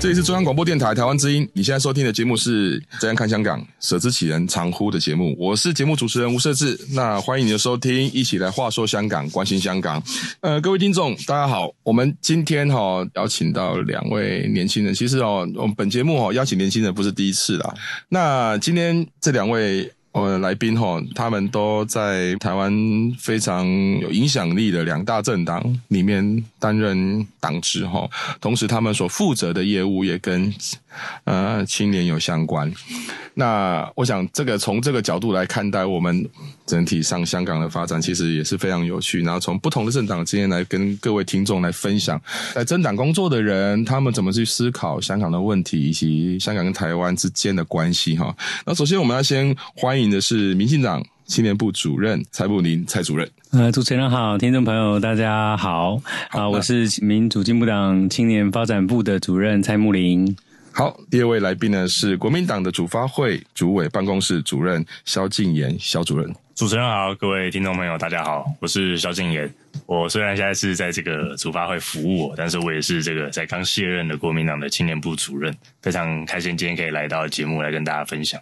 这里是中央广播电台台湾之音，你现在收听的节目是《这样看香港》，舍之岂能藏乎的节目，我是节目主持人吴瑟智，那欢迎你的收听，一起来话说香港，关心香港。呃，各位听众，大家好，我们今天哈、邀请到两位年轻人，其实哦，我们本节目哈、邀请年轻人不是第一次了。那今天这两位。呃，来宾哈，他们都在台湾非常有影响力的两大政党里面担任党职哈，同时他们所负责的业务也跟呃青年有相关。那我想，这个从这个角度来看待我们整体上香港的发展，其实也是非常有趣。然后从不同的政党之间来跟各位听众来分享，在政党工作的人，他们怎么去思考香港的问题，以及香港跟台湾之间的关系哈。那首先我们要先欢迎的是民进党青年部主任蔡慕林蔡主任。呃，主持人好，听众朋友大家好，好啊，我是民主进步党青年发展部的主任蔡木林。好，第二位来宾呢是国民党的主发会主委办公室主任萧敬言萧主任。主持人好，各位听众朋友大家好，我是萧敬言。我虽然现在是在这个主发会服务我，但是我也是这个在刚卸任的国民党的青年部主任，非常开心今天可以来到节目来跟大家分享。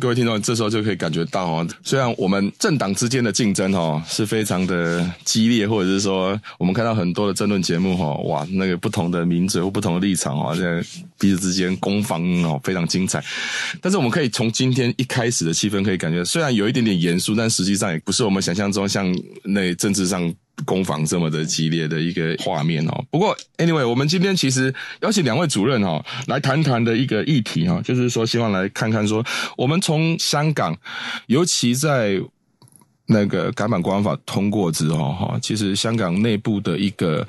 各位听众，这时候就可以感觉到哦，虽然我们政党之间的竞争哦是非常的激烈，或者是说我们看到很多的争论节目哈，哇，那个不同的名嘴或不同的立场哦，在彼此之间攻防哦非常精彩。但是我们可以从今天一开始的气氛可以感觉，虽然有一点点严肃，但实际上也不是我们想象中像那政治上。攻防这么的激烈的一个画面哦，不过 anyway，我们今天其实邀请两位主任哈来谈谈的一个议题哈，就是说希望来看看说我们从香港，尤其在。那个《港版国安法》通过之后，哈，其实香港内部的一个，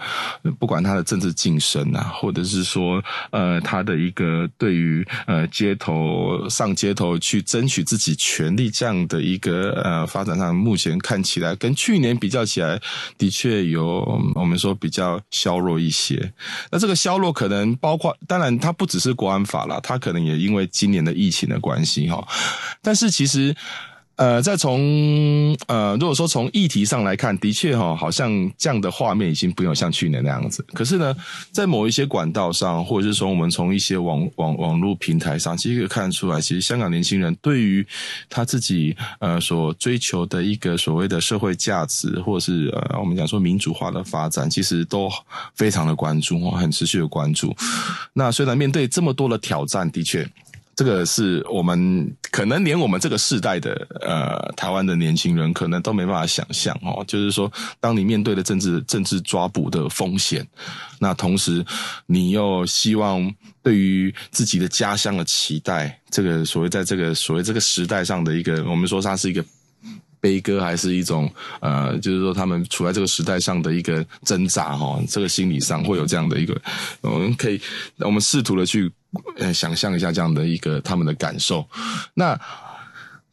不管他的政治晋升啊，或者是说，呃，他的一个对于呃街头上街头去争取自己权利这样的一个呃发展上，目前看起来跟去年比较起来，的确有我们说比较削弱一些。那这个削弱可能包括，当然它不只是国安法了，它可能也因为今年的疫情的关系哈。但是其实。呃，再从呃，如果说从议题上来看，的确哈，好像这样的画面已经不用像去年那样子。可是呢，在某一些管道上，或者是说我们从一些网网网络平台上，其实可以看出来，其实香港年轻人对于他自己呃所追求的一个所谓的社会价值，或者是呃我们讲说民主化的发展，其实都非常的关注，很持续的关注。那虽然面对这么多的挑战，的确。这个是我们可能连我们这个世代的呃台湾的年轻人可能都没办法想象哦，就是说，当你面对了政治政治抓捕的风险，那同时你又希望对于自己的家乡的期待，这个所谓在这个所谓这个时代上的一个，我们说它是一个悲歌，还是一种呃，就是说他们处在这个时代上的一个挣扎哈，这个心理上会有这样的一个，我们可以我们试图的去。呃，想象一下这样的一个他们的感受，那。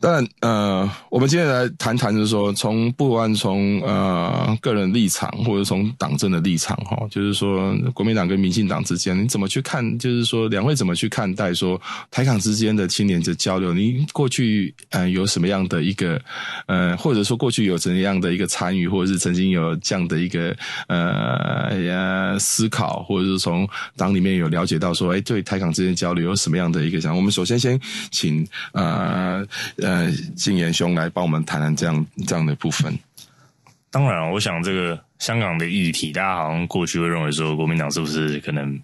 当然，呃，我们今天来谈谈，就是说，从不管从呃个人立场，或者从党政的立场，哈，就是说，国民党跟民进党之间，你怎么去看？就是说，两位怎么去看待说台港之间的青年的交流？你过去呃有什么样的一个呃，或者说过去有怎样的一个参与，或者是曾经有这样的一个呃呀思考，或者是从党里面有了解到说，哎，对台港之间交流有什么样的一个想法？我们首先先请呃。呃，呃，静言兄来帮我们谈谈这样这样的部分。当然，我想这个香港的议题，大家好像过去会认为说，国民党是不是可能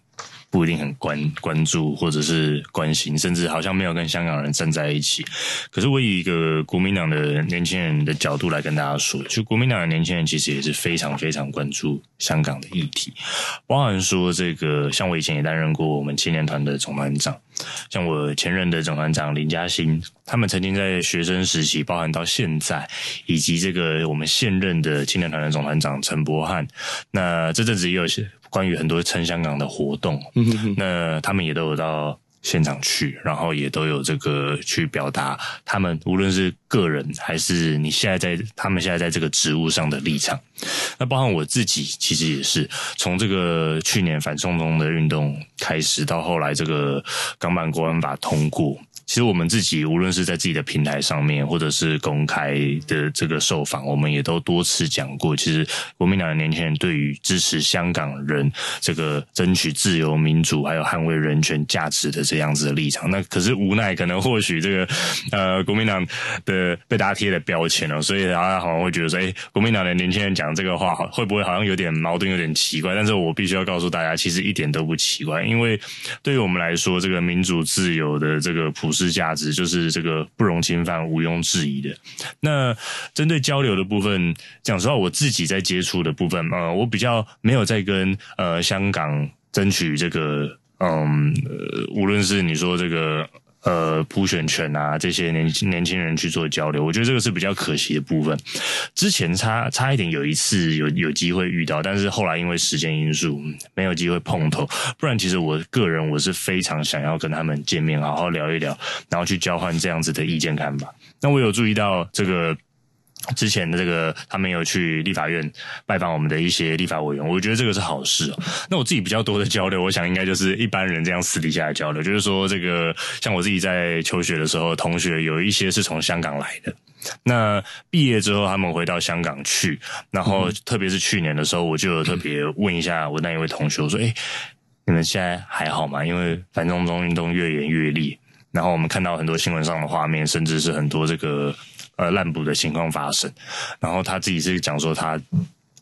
不一定很关关注或者是关心，甚至好像没有跟香港人站在一起。可是我以一个国民党的年轻人的角度来跟大家说，就国民党的年轻人其实也是非常非常关注香港的议题，包含说这个，像我以前也担任过我们青年团的总团长，像我前任的总团长林嘉欣，他们曾经在学生时期，包含到现在，以及这个我们现任的青年团的总团长陈柏翰，那这阵子也有些。关于很多撑香港的活动，那他们也都有到现场去，然后也都有这个去表达他们无论是个人还是你现在在他们现在在这个职务上的立场。那包含我自己，其实也是从这个去年反送中的运动开始，到后来这个港版国安法通过。其实我们自己无论是在自己的平台上面，或者是公开的这个受访，我们也都多次讲过。其实国民党的年轻人对于支持香港人这个争取自由民主，还有捍卫人权价值的这样子的立场，那可是无奈，可能或许这个呃国民党的被大家贴了标签了，所以大家好像会觉得说，哎，国民党的年轻人讲这个话，会不会好像有点矛盾，有点奇怪？但是我必须要告诉大家，其实一点都不奇怪，因为对于我们来说，这个民主自由的这个普是价值就是这个不容侵犯、毋庸置疑的。那针对交流的部分，讲实话，我自己在接触的部分，呃，我比较没有在跟呃香港争取这个，嗯，呃，无论是你说这个。呃，普选权啊，这些年轻年轻人去做交流，我觉得这个是比较可惜的部分。之前差差一点有一次有有机会遇到，但是后来因为时间因素没有机会碰头。不然，其实我个人我是非常想要跟他们见面，好好聊一聊，然后去交换这样子的意见看法。那我有注意到这个。之前的这个，他们有去立法院拜访我们的一些立法委员，我觉得这个是好事。那我自己比较多的交流，我想应该就是一般人这样私底下的交流，就是说这个像我自己在求学的时候，同学有一些是从香港来的，那毕业之后他们回到香港去，然后特别是去年的时候，我就特别问一下我那一位同学，我说：“诶，你们现在还好吗？因为反送中运动越演越烈，然后我们看到很多新闻上的画面，甚至是很多这个。”呃，滥捕的情况发生，然后他自己是讲说他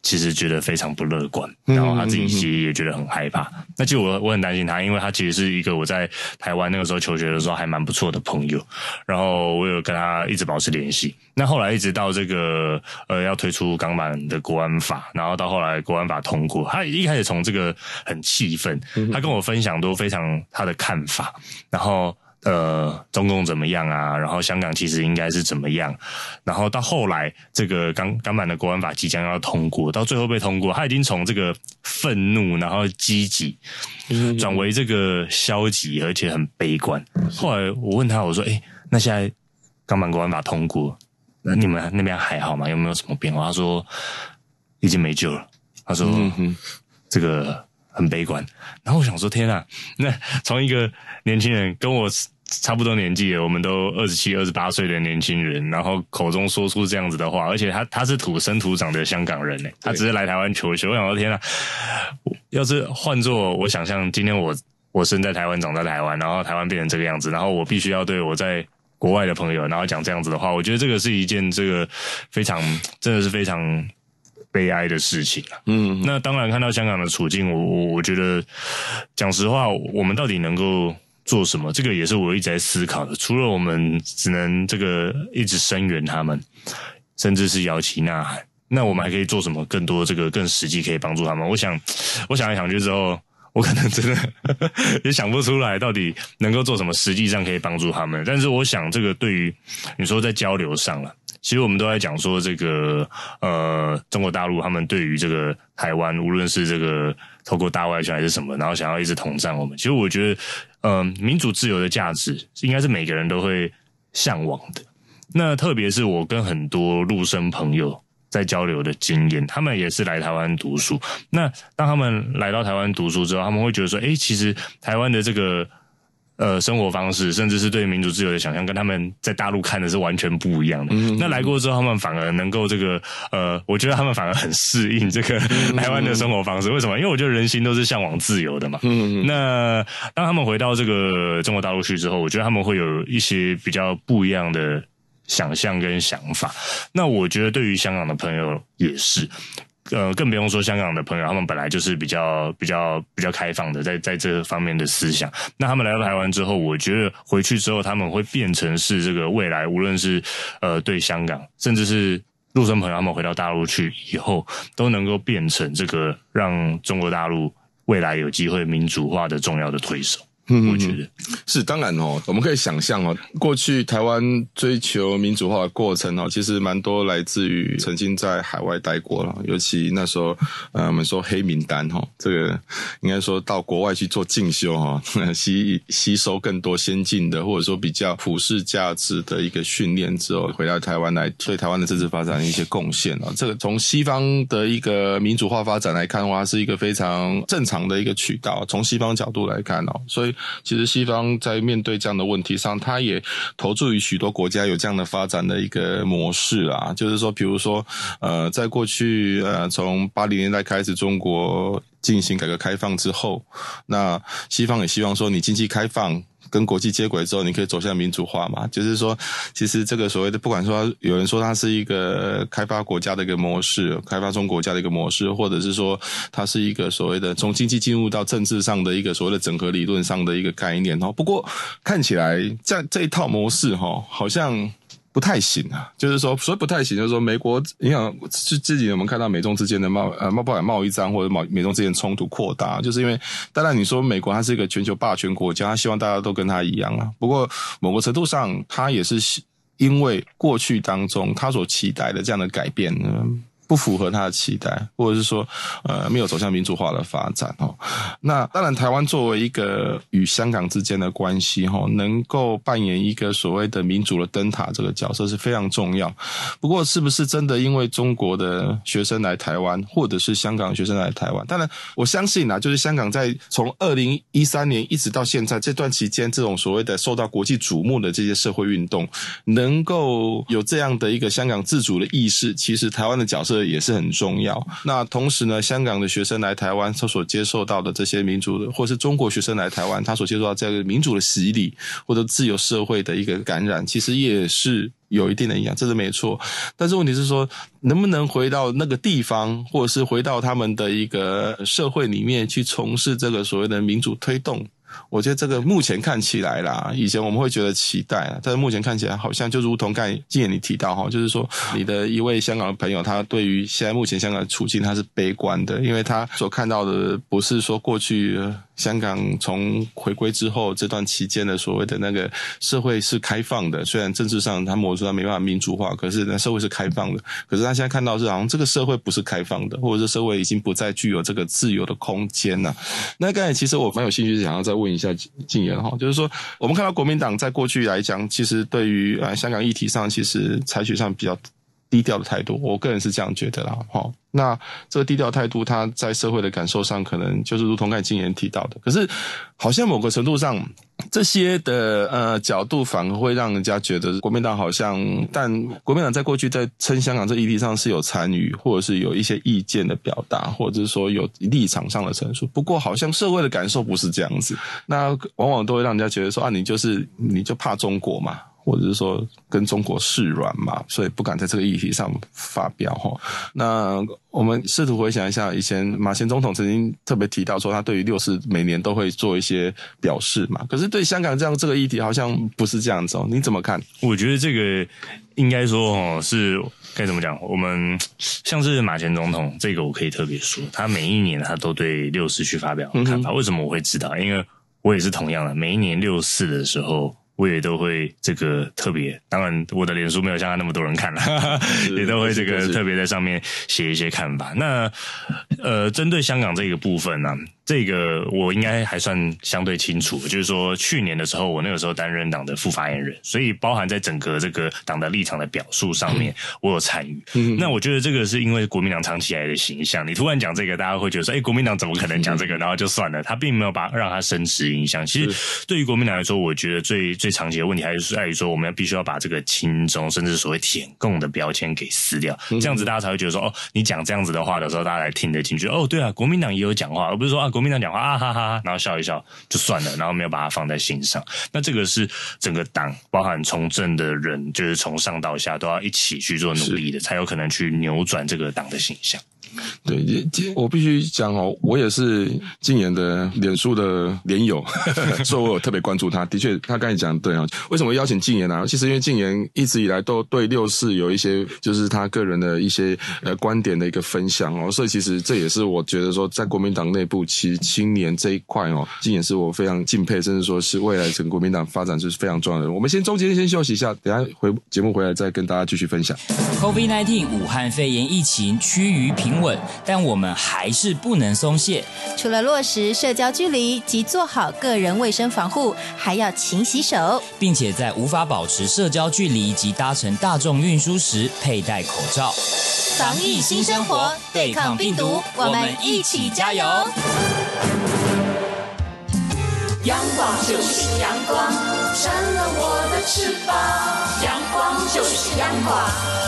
其实觉得非常不乐观，然后他自己其实也觉得很害怕。那其实我我很担心他，因为他其实是一个我在台湾那个时候求学的时候还蛮不错的朋友，然后我有跟他一直保持联系。那后来一直到这个呃要推出港版的国安法，然后到后来国安法通过，他一开始从这个很气愤，他跟我分享都非常他的看法，然后。呃，中共怎么样啊？然后香港其实应该是怎么样？然后到后来，这个港港版的国安法即将要通过，到最后被通过，他已经从这个愤怒，然后积极，转为这个消极，而且很悲观。后来我问他，我说：“哎，那现在港版国安法通过，那你们那边还好吗？有没有什么变化？”他说：“已经没救了。”他说：“这个很悲观。”然后我想说：“天啊，那从一个年轻人跟我。”差不多年纪了，我们都二十七、二十八岁的年轻人，然后口中说出这样子的话，而且他他是土生土长的香港人呢，他只是来台湾求学。我想说，天啊，要是换做我想象，今天我我生在台湾，长在台湾，然后台湾变成这个样子，然后我必须要对我在国外的朋友，然后讲这样子的话，我觉得这个是一件这个非常真的是非常悲哀的事情啊。嗯，那当然看到香港的处境，我我我觉得讲实话，我们到底能够。做什么？这个也是我一直在思考的。除了我们只能这个一直声援他们，甚至是摇旗呐喊，那我们还可以做什么？更多这个更实际可以帮助他们？我想，我想来想去之后，我可能真的 也想不出来到底能够做什么，实际上可以帮助他们。但是我想，这个对于你说在交流上了，其实我们都在讲说这个呃，中国大陆他们对于这个台湾，无论是这个透过大外宣还是什么，然后想要一直统战我们。其实我觉得。嗯、民主自由的价值应该是每个人都会向往的。那特别是我跟很多陆生朋友在交流的经验，他们也是来台湾读书。那当他们来到台湾读书之后，他们会觉得说：“诶，其实台湾的这个。”呃，生活方式，甚至是对民主自由的想象，跟他们在大陆看的是完全不一样的。嗯、那来过之后，他们反而能够这个，呃，我觉得他们反而很适应这个台湾的生活方式。为什么？因为我觉得人心都是向往自由的嘛。嗯、那当他们回到这个中国大陆去之后，我觉得他们会有一些比较不一样的想象跟想法。那我觉得对于香港的朋友也是。呃，更不用说香港的朋友，他们本来就是比较比较比较开放的，在在这方面的思想。那他们来到台湾之后，我觉得回去之后，他们会变成是这个未来，无论是呃对香港，甚至是陆生朋友，他们回到大陆去以后，都能够变成这个让中国大陆未来有机会民主化的重要的推手。嗯，我觉得是当然哦，我们可以想象哦，过去台湾追求民主化的过程哦，其实蛮多来自于曾经在海外待过了，尤其那时候，呃，我们说黑名单哈，这个应该说到国外去做进修哈，吸吸收更多先进的或者说比较普世价值的一个训练之后，回到台湾来对台湾的政治发展一些贡献啊，这个从西方的一个民主化发展来看的话，是一个非常正常的一个渠道，从西方角度来看哦，所以。其实西方在面对这样的问题上，它也投注于许多国家有这样的发展的一个模式啊，就是说，比如说，呃，在过去，呃，从八零年代开始，中国进行改革开放之后，那西方也希望说，你经济开放。跟国际接轨之后，你可以走向民主化嘛？就是说，其实这个所谓的，不管说有人说它是一个开发国家的一个模式，开发中国家的一个模式，或者是说它是一个所谓的从经济进入到政治上的一个所谓的整合理论上的一个概念哦。不过看起来这这一套模式哈，好像。不太行啊，就是说，所以不太行，就是说，美国，你想，是自己我们看到美中之间的贸呃贸不管贸易战或者贸美中之间冲突扩大，就是因为，当然你说美国它是一个全球霸权国家，它希望大家都跟它一样啊。不过某个程度上，它也是因为过去当中它所期待的这样的改变呢。不符合他的期待，或者是说，呃，没有走向民主化的发展哦。那当然，台湾作为一个与香港之间的关系哈，能够扮演一个所谓的民主的灯塔这个角色是非常重要。不过，是不是真的因为中国的学生来台湾，或者是香港学生来台湾？当然，我相信啊，就是香港在从二零一三年一直到现在这段期间，这种所谓的受到国际瞩目的这些社会运动，能够有这样的一个香港自主的意识，其实台湾的角色。这也是很重要。那同时呢，香港的学生来台湾，他所接受到的这些民主的，或是中国学生来台湾，他所接受到这个民主的洗礼，或者自由社会的一个感染，其实也是有一定的影响，这是没错。但是问题是说，能不能回到那个地方，或者是回到他们的一个社会里面去从事这个所谓的民主推动？我觉得这个目前看起来啦，以前我们会觉得期待，但是目前看起来好像就如同刚才静言你提到哈，就是说你的一位香港的朋友，他对于现在目前香港的处境他是悲观的，因为他所看到的不是说过去。香港从回归之后这段期间的所谓的那个社会是开放的，虽然政治上他摸出来没办法民主化，可是那社会是开放的。可是他现在看到是好像这个社会不是开放的，或者是社会已经不再具有这个自由的空间了。那刚才其实我蛮有兴趣，想要再问一下静言哈，就是说我们看到国民党在过去来讲，其实对于呃香港议题上，其实采取上比较。低调的态度，我个人是这样觉得啦。哈，那这个低调态度，他在社会的感受上，可能就是如同刚才金言提到的。可是，好像某个程度上，这些的呃角度，反而会让人家觉得国民党好像，但国民党在过去在撑香港这议题上是有参与，或者是有一些意见的表达，或者是说有立场上的陈述。不过，好像社会的感受不是这样子，那往往都会让人家觉得说啊，你就是你就怕中国嘛。或者是说跟中国示软嘛，所以不敢在这个议题上发表哈。那我们试图回想一下，以前马前总统曾经特别提到说，他对于六四每年都会做一些表示嘛。可是对香港这样这个议题，好像不是这样子哦。你怎么看？我觉得这个应该说哦，是该怎么讲？我们像是马前总统，这个我可以特别说，他每一年他都对六四去发表看法。为什么我会知道？因为我也是同样的，每一年六四的时候。我也都会这个特别，当然我的脸书没有像他那么多人看了，也都会这个特别在上面写一些看法。那呃，针对香港这个部分呢、啊？这个我应该还算相对清楚，就是说去年的时候，我那个时候担任党的副发言人，所以包含在整个这个党的立场的表述上面，我有参与。嗯、那我觉得这个是因为国民党长期以来的形象，你突然讲这个，大家会觉得说，哎，国民党怎么可能讲这个？然后就算了，他并没有把让他深植印象。其实对于国民党来说，我觉得最最长期的问题还是在于说，我们要必须要把这个亲中甚至所谓舔共的标签给撕掉，这样子大家才会觉得说，哦，你讲这样子的话的时候，大家才听得进去。哦，对啊，国民党也有讲话，而不是说啊。国民党讲话啊哈哈，然后笑一笑就算了，然后没有把它放在心上。那这个是整个党，包含从政的人，就是从上到下都要一起去做努力的，才有可能去扭转这个党的形象。对，我必须讲哦，我也是静言的脸书的连友，所以我有特别关注他。的确，他刚才讲对啊，为什么邀请静言呢？其实因为静言一直以来都对六四有一些，就是他个人的一些呃观点的一个分享哦，所以其实这也是我觉得说，在国民党内部，其实青年这一块哦，静言是我非常敬佩，甚至说是未来整个国民党发展是非常重要的。我们先中间先休息一下，等下回节目回来再跟大家继续分享。COVID-19 武汉肺炎疫情趋于平稳。但我们还是不能松懈。除了落实社交距离及做好个人卫生防护，还要勤洗手，并且在无法保持社交距离及搭乘大众运输时佩戴口罩。防疫新生活，对抗病毒，我们一起加油！阳光就是阳光，扇了我的翅膀。阳光就是阳光，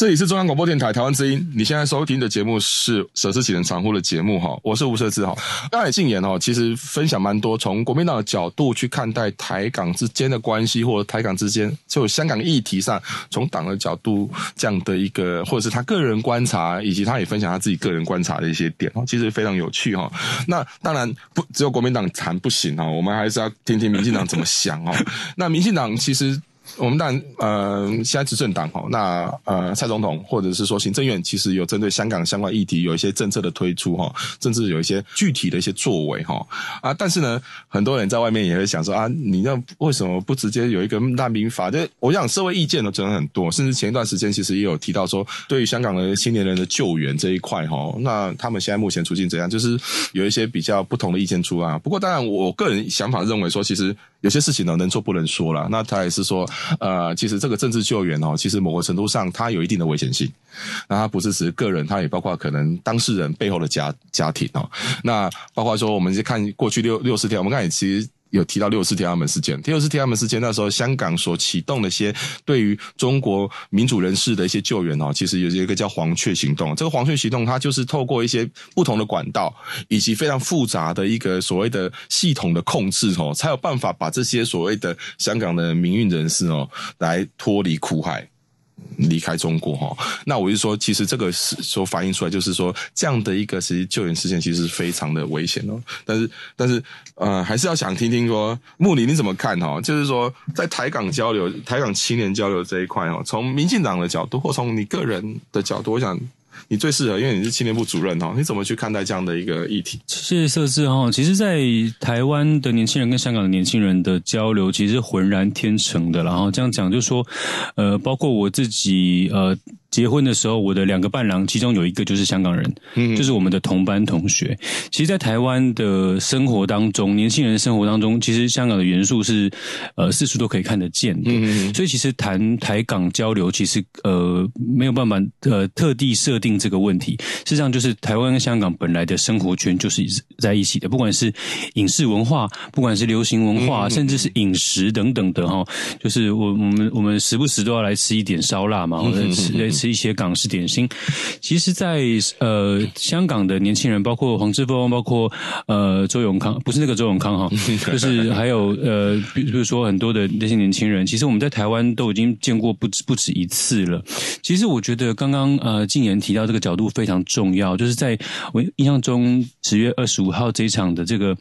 这里是中央广播电台台湾之音，你现在收听的节目是《舍之启人常呼》的节目哈，我是吴舍之哈。刚才禁言哈，其实分享蛮多，从国民党的角度去看待台港之间的关系，或者台港之间就香港议题上，从党的角度这样的一个，或者是他个人观察，以及他也分享他自己个人观察的一些点，其实非常有趣哈。那当然不只有国民党谈不行哈，我们还是要听听民进党怎么想哦。那民进党其实。我们当然，呃，现在执政党哈，那呃，蔡总统或者是说行政院，其实有针对香港相关议题有一些政策的推出哈，甚至有一些具体的一些作为哈啊。但是呢，很多人在外面也会想说啊，你那为什么不直接有一个难民法？就我想社会意见呢，真的很多，甚至前一段时间其实也有提到说，对于香港的青年人的救援这一块哈，那他们现在目前处境怎样？就是有一些比较不同的意见出啊。不过当然，我个人想法认为说，其实。有些事情呢，能做不能说了。那他也是说，呃，其实这个政治救援哦，其实某个程度上，它有一定的危险性。那它不是只是个人，它也包括可能当事人背后的家家庭哦。那包括说，我们去看过去六六十天，我们看也其实。有提到六四天安门事件，六四天安门事件那时候，香港所启动的一些对于中国民主人士的一些救援哦，其实有一个叫黄雀行动。这个黄雀行动，它就是透过一些不同的管道，以及非常复杂的一个所谓的系统的控制哦，才有办法把这些所谓的香港的民运人士哦，来脱离苦海。离开中国哈，那我就说，其实这个是所反映出来，就是说这样的一个其实救援事件，其实是非常的危险哦。但是，但是，呃，还是要想听听说，穆里你怎么看哈？就是说，在台港交流、台港青年交流这一块哦，从民进党的角度，或从你个人的角度，我想。你最适合，因为你是青年部主任哈，你怎么去看待这样的一个议题？谢谢设置哈。其实，在台湾的年轻人跟香港的年轻人的交流，其实浑然天成的。然后这样讲，就说，呃，包括我自己，呃。结婚的时候，我的两个伴郎，其中有一个就是香港人，嗯，就是我们的同班同学。其实，在台湾的生活当中，年轻人生活当中，其实香港的元素是呃四处都可以看得见的。嗯，所以，其实谈台港交流，其实呃没有办法呃特地设定这个问题。事实上，就是台湾跟香港本来的生活圈就是在一起的，不管是影视文化，不管是流行文化，嗯，甚至是饮食等等的哈。就是我我们我们时不时都要来吃一点烧腊嘛，或者吃类似。吃一些港式点心，其实在，在呃香港的年轻人，包括黄之峰，包括呃周永康，不是那个周永康哈，就是还有呃，比如说很多的那些年轻人，其实我们在台湾都已经见过不止不止一次了。其实我觉得刚刚呃静言提到这个角度非常重要，就是在我印象中十月二十五号这一场的这个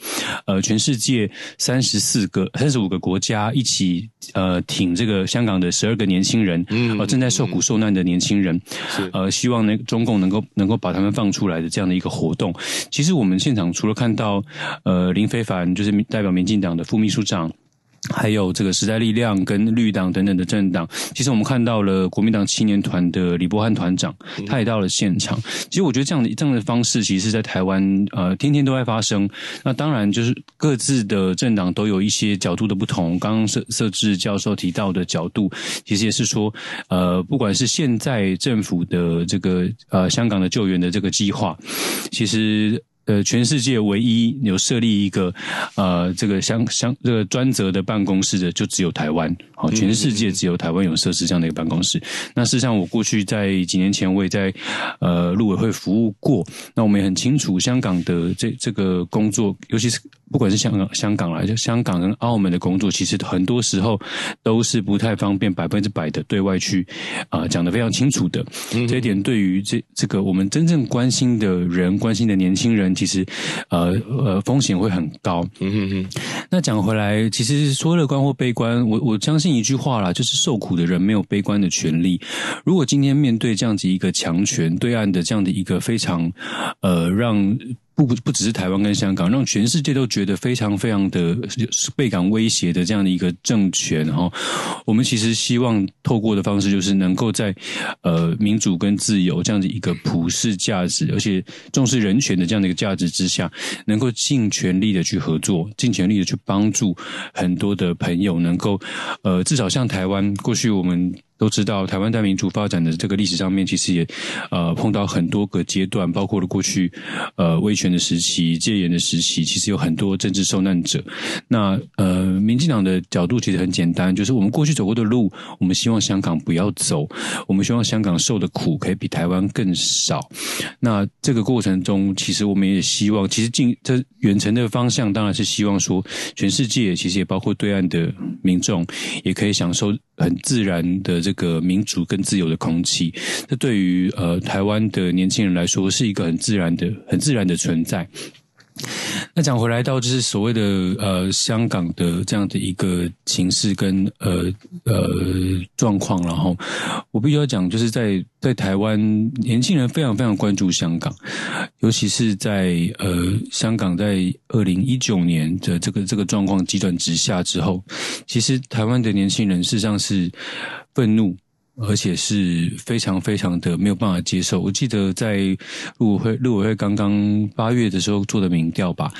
呃全世界三十四个三十五个国家一起呃挺这个香港的十二个年轻人，呃正在受苦受难的年轻。新人，呃，希望那中共能够能够把他们放出来的这样的一个活动。其实我们现场除了看到呃林非凡，就是代表民进党的副秘书长。还有这个时代力量跟绿党等等的政党，其实我们看到了国民党青年团的李伯汉团长，他也到了现场。其实我觉得这样的这样的方式，其实在台湾呃天天都在发生。那当然就是各自的政党都有一些角度的不同。刚刚设设置教授提到的角度，其实也是说，呃，不管是现在政府的这个呃香港的救援的这个计划，其实。呃，全世界唯一有设立一个呃这个相相这个专责的办公室的，就只有台湾。好，全世界只有台湾有设置这样的一个办公室。嗯、那事实上，我过去在几年前我也在呃陆委会服务过。那我们也很清楚香港的这这个工作，尤其是不管是香港香港来，就香港跟澳门的工作，其实很多时候都是不太方便百分之百的对外去啊、呃、讲得非常清楚的。嗯、这一点对于这这个我们真正关心的人、关心的年轻人，其实呃呃风险会很高。嗯哼哼。那讲回来，其实说乐观或悲观，我我相信。一句话啦，就是受苦的人没有悲观的权利。如果今天面对这样子一个强权对岸的这样的一个非常呃让。不不只是台湾跟香港，让全世界都觉得非常非常的倍感威胁的这样的一个政权哈，我们其实希望透过的方式，就是能够在呃民主跟自由这样的一个普世价值，而且重视人权的这样的一个价值之下，能够尽全力的去合作，尽全力的去帮助很多的朋友，能够呃至少像台湾过去我们。都知道，台湾在民主发展的这个历史上面，其实也呃碰到很多个阶段，包括了过去呃威权的时期、戒严的时期，其实有很多政治受难者。那呃，民进党的角度其实很简单，就是我们过去走过的路，我们希望香港不要走，我们希望香港受的苦可以比台湾更少。那这个过程中，其实我们也希望，其实进这远程的方向，当然是希望说，全世界其实也包括对岸的民众，也可以享受。很自然的这个民主跟自由的空气，这对于呃台湾的年轻人来说是一个很自然的、很自然的存在。那讲回来到就是所谓的呃香港的这样的一个情势跟呃呃状况，然后我必须要讲，就是在在台湾年轻人非常非常关注香港，尤其是在呃香港在二零一九年的这个这个状况急转直下之后，其实台湾的年轻人事实上是愤怒。而且是非常非常的没有办法接受。我记得在陆委会陆委会刚刚八月的时候做的民调吧。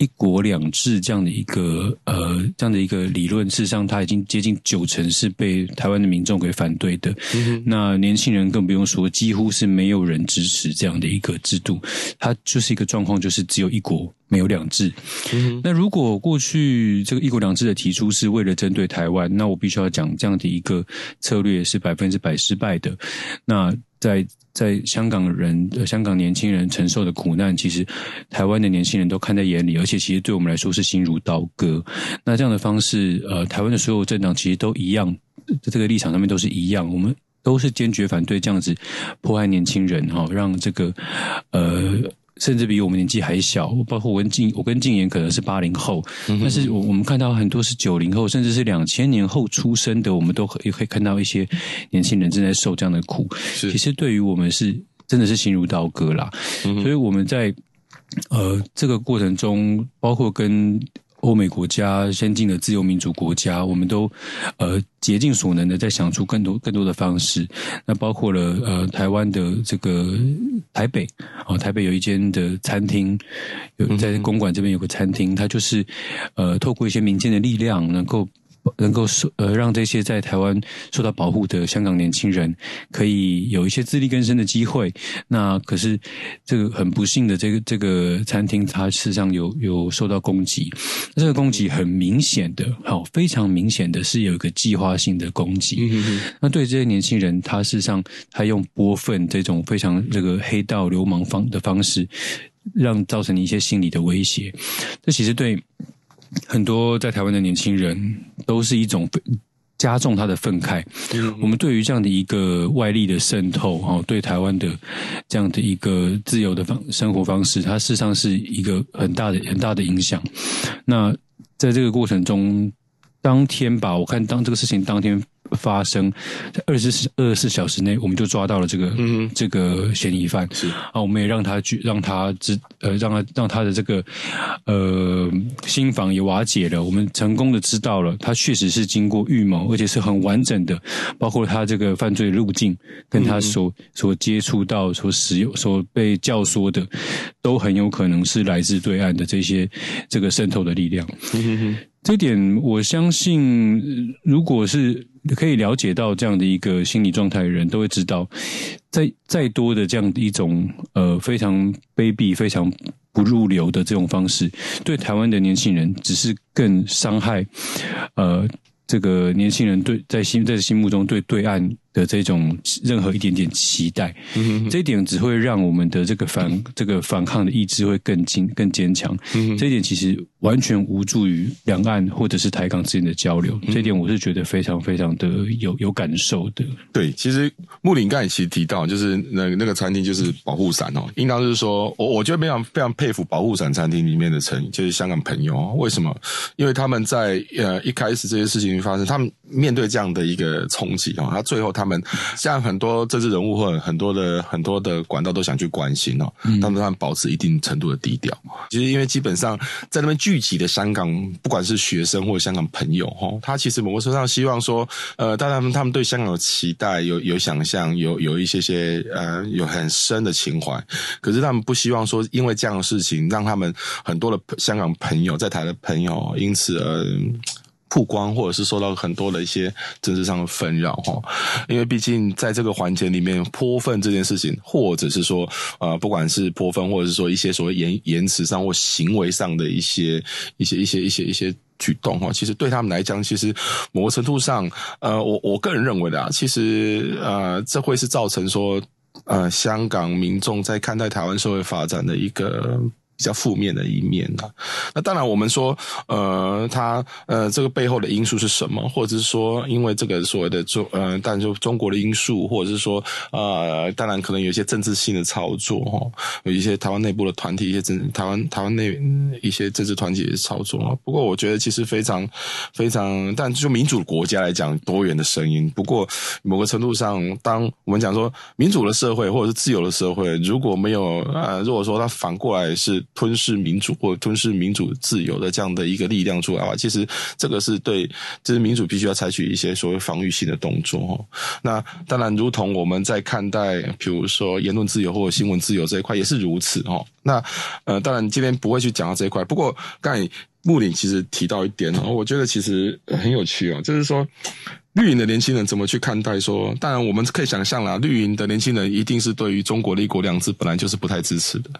一国两制这样的一个呃这样的一个理论，事实上它已经接近九成是被台湾的民众给反对的。嗯、那年轻人更不用说，几乎是没有人支持这样的一个制度。它就是一个状况，就是只有一国没有两制。嗯、那如果过去这个一国两制的提出是为了针对台湾，那我必须要讲这样的一个策略是百分之百失败的。那在在香港人、香港年轻人承受的苦难，其实台湾的年轻人都看在眼里，而且其实对我们来说是心如刀割。那这样的方式，呃，台湾的所有政党其实都一样，在这个立场上面都是一样，我们都是坚决反对这样子迫害年轻人哈，让这个呃。甚至比我们年纪还小，包括我跟静，我跟静言可能是八零后，嗯、但是我我们看到很多是九零后，甚至是两千年后出生的，我们都也可以看到一些年轻人正在受这样的苦。其实对于我们是真的是心如刀割啦，嗯、所以我们在呃这个过程中，包括跟。欧美国家、先进的自由民主国家，我们都呃竭尽所能的在想出更多更多的方式。那包括了呃台湾的这个台北啊、哦，台北有一间的餐厅，有在公馆这边有个餐厅，它就是呃透过一些民间的力量，能够。能够受呃让这些在台湾受到保护的香港年轻人可以有一些自力更生的机会。那可是这个很不幸的，这个这个餐厅它事实上有有受到攻击。这个攻击很明显的，好非常明显的是有一个计划性的攻击。嗯、哼那对这些年轻人，他事实上他用波粪这种非常这个黑道流氓方的方式，让造成一些心理的威胁。这其实对。很多在台湾的年轻人都是一种加重他的愤慨。嗯、我们对于这样的一个外力的渗透，哦，对台湾的这样的一个自由的方生活方式，它事实上是一个很大的很大的影响。那在这个过程中，当天吧，我看当这个事情当天。发生在二十四二十四小时内，我们就抓到了这个、嗯、这个嫌疑犯。是啊，我们也让他去，让他知呃，让他让他的这个呃心房也瓦解了。我们成功的知道了，他确实是经过预谋，而且是很完整的，包括他这个犯罪路径，跟他所、嗯、所接触到、所使用、所被教唆的，都很有可能是来自对岸的这些这个渗透的力量。嗯哼哼这点我相信，如果是可以了解到这样的一个心理状态的人，都会知道，再再多的这样的一种呃非常卑鄙、非常不入流的这种方式，对台湾的年轻人只是更伤害呃这个年轻人对在心在心目中对对岸。的这种任何一点点期待，嗯、这一点只会让我们的这个反 这个反抗的意志会更坚更坚强。嗯、这一点其实完全无助于两岸或者是台港之间的交流。嗯、这一点我是觉得非常非常的有有感受的。对，其实穆林刚才其实提到，就是那那个餐厅就是保护伞哦，应当就是说我我觉得非常非常佩服保护伞餐厅里面的成员，就是香港朋友。为什么？因为他们在呃一开始这些事情发生，他们面对这样的一个冲击哦，他最后他。他们像很多政治人物或者很多的很多的管道都想去关心哦，他们他们保持一定程度的低调。其实因为基本上在那边聚集的香港，不管是学生或者香港朋友哈，他其实某个程度上希望说，呃，当然他们对香港有期待、有有想象、有有一些些呃有很深的情怀，可是他们不希望说因为这样的事情让他们很多的香港朋友在台的朋友因此而。曝光，或者是受到很多的一些政治上的纷扰哈，因为毕竟在这个环节里面泼粪这件事情，或者是说呃，不管是泼粪，或者是说一些所谓言言辞上或行为上的一些一些一些一些一些举动哈，其实对他们来讲，其实某个程度上，呃，我我个人认为的啊，其实呃，这会是造成说呃，香港民众在看待台湾社会发展的一个。比较负面的一面呢、啊？那当然，我们说，呃，他呃，这个背后的因素是什么？或者是说，因为这个所谓的中，呃，当然就中国的因素，或者是说，呃，当然可能有一些政治性的操作哈，有一些台湾内部的团体，一些政台湾台湾内一些政治团体的操作啊。不过，我觉得其实非常非常，但就民主国家来讲，多元的声音。不过，某个程度上，当我们讲说民主的社会或者是自由的社会，如果没有呃，如果说它反过来是。吞噬民主或吞噬民主自由的这样的一个力量出来的话，其实这个是对，就是民主必须要采取一些所谓防御性的动作。那当然，如同我们在看待，比如说言论自由或者新闻自由这一块也是如此。哦，那呃，当然今天不会去讲到这一块。不过刚才木林其实提到一点，我觉得其实很有趣哦，就是说。绿营的年轻人怎么去看待说？当然，我们可以想象啦，绿营的年轻人一定是对于中国的一国两制本来就是不太支持的。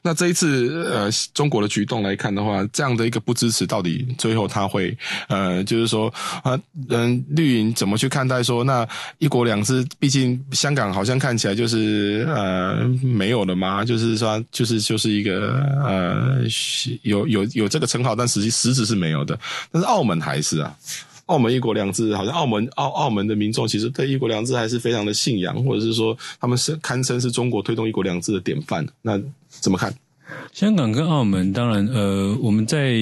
那这一次，呃，中国的举动来看的话，这样的一个不支持，到底最后他会，呃，就是说，啊，嗯，绿营怎么去看待说？那一国两制，毕竟香港好像看起来就是呃没有了吗？就是说，就是就是一个呃有有有这个称号，但实际实质是没有的。但是澳门还是啊。澳门一国两制，好像澳门澳澳门的民众其实对一国两制还是非常的信仰，或者是说他们是堪称是中国推动一国两制的典范。那怎么看？香港跟澳门，当然，呃，我们在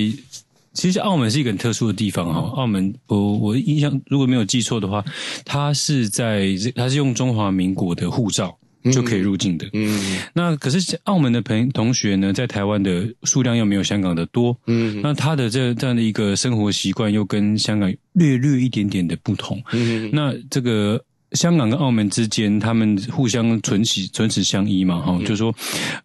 其实澳门是一个很特殊的地方哈。澳门，我我印象如果没有记错的话，它是在它是用中华民国的护照。就可以入境的。嗯，那可是澳门的朋同学呢，在台湾的数量又没有香港的多。嗯，那他的这这样的一个生活习惯又跟香港略略一点点的不同。嗯，那这个。香港跟澳门之间，他们互相唇齿唇齿相依嘛，哈、嗯，就是说，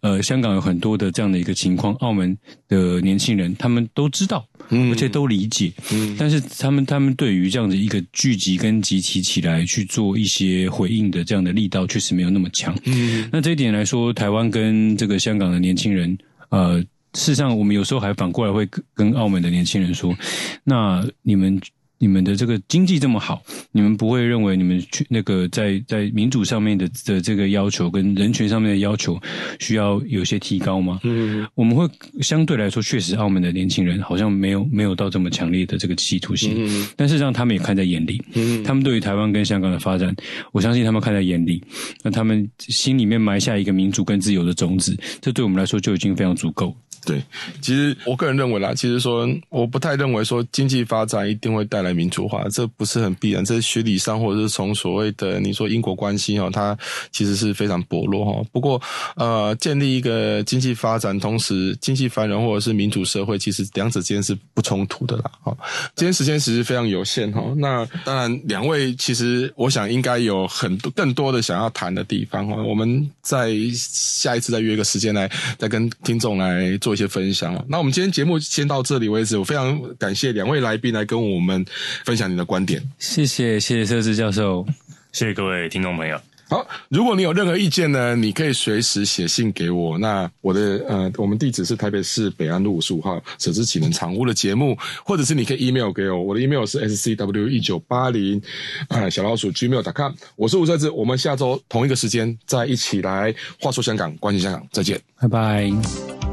呃，香港有很多的这样的一个情况，澳门的年轻人他们都知道，嗯，而且都理解，嗯，但是他们他们对于这样的一个聚集跟集体起来去做一些回应的这样的力道，确实没有那么强，嗯，那这一点来说，台湾跟这个香港的年轻人，呃，事实上，我们有时候还反过来会跟澳门的年轻人说，那你们。你们的这个经济这么好，你们不会认为你们去那个在在民主上面的的这个要求跟人权上面的要求需要有些提高吗？嗯，我们会相对来说，确实澳门的年轻人好像没有没有到这么强烈的这个企图心，嗯，但事实上他们也看在眼里，嗯，他们对于台湾跟香港的发展，我相信他们看在眼里，那他们心里面埋下一个民主跟自由的种子，这对我们来说就已经非常足够。对，其实我个人认为啦，其实说我不太认为说经济发展一定会带来民主化，这不是很必然。这是学理上或者是从所谓的你说因果关系哈，它其实是非常薄弱哈。不过呃，建立一个经济发展，同时经济繁荣或者是民主社会，其实两者之间是不冲突的啦。哈，今天时间其实非常有限哈。那当然，两位其实我想应该有很多更多的想要谈的地方哈。我们在下一次再约个时间来再跟听众来做。一些分享。那我们今天节目先到这里为止，我非常感谢两位来宾来跟我们分享你的观点。谢谢，谢谢策士教授，谢谢各位听众朋友。好，如果你有任何意见呢，你可以随时写信给我。那我的呃，我们地址是台北市北安路五十五号舍之启能常屋的节目，或者是你可以 email 给我，我的 email 是 scw 一九八零啊小老鼠 gmail.com。我是吴策志，我们下周同一个时间再一起来话说香港，关心香港，再见，拜拜。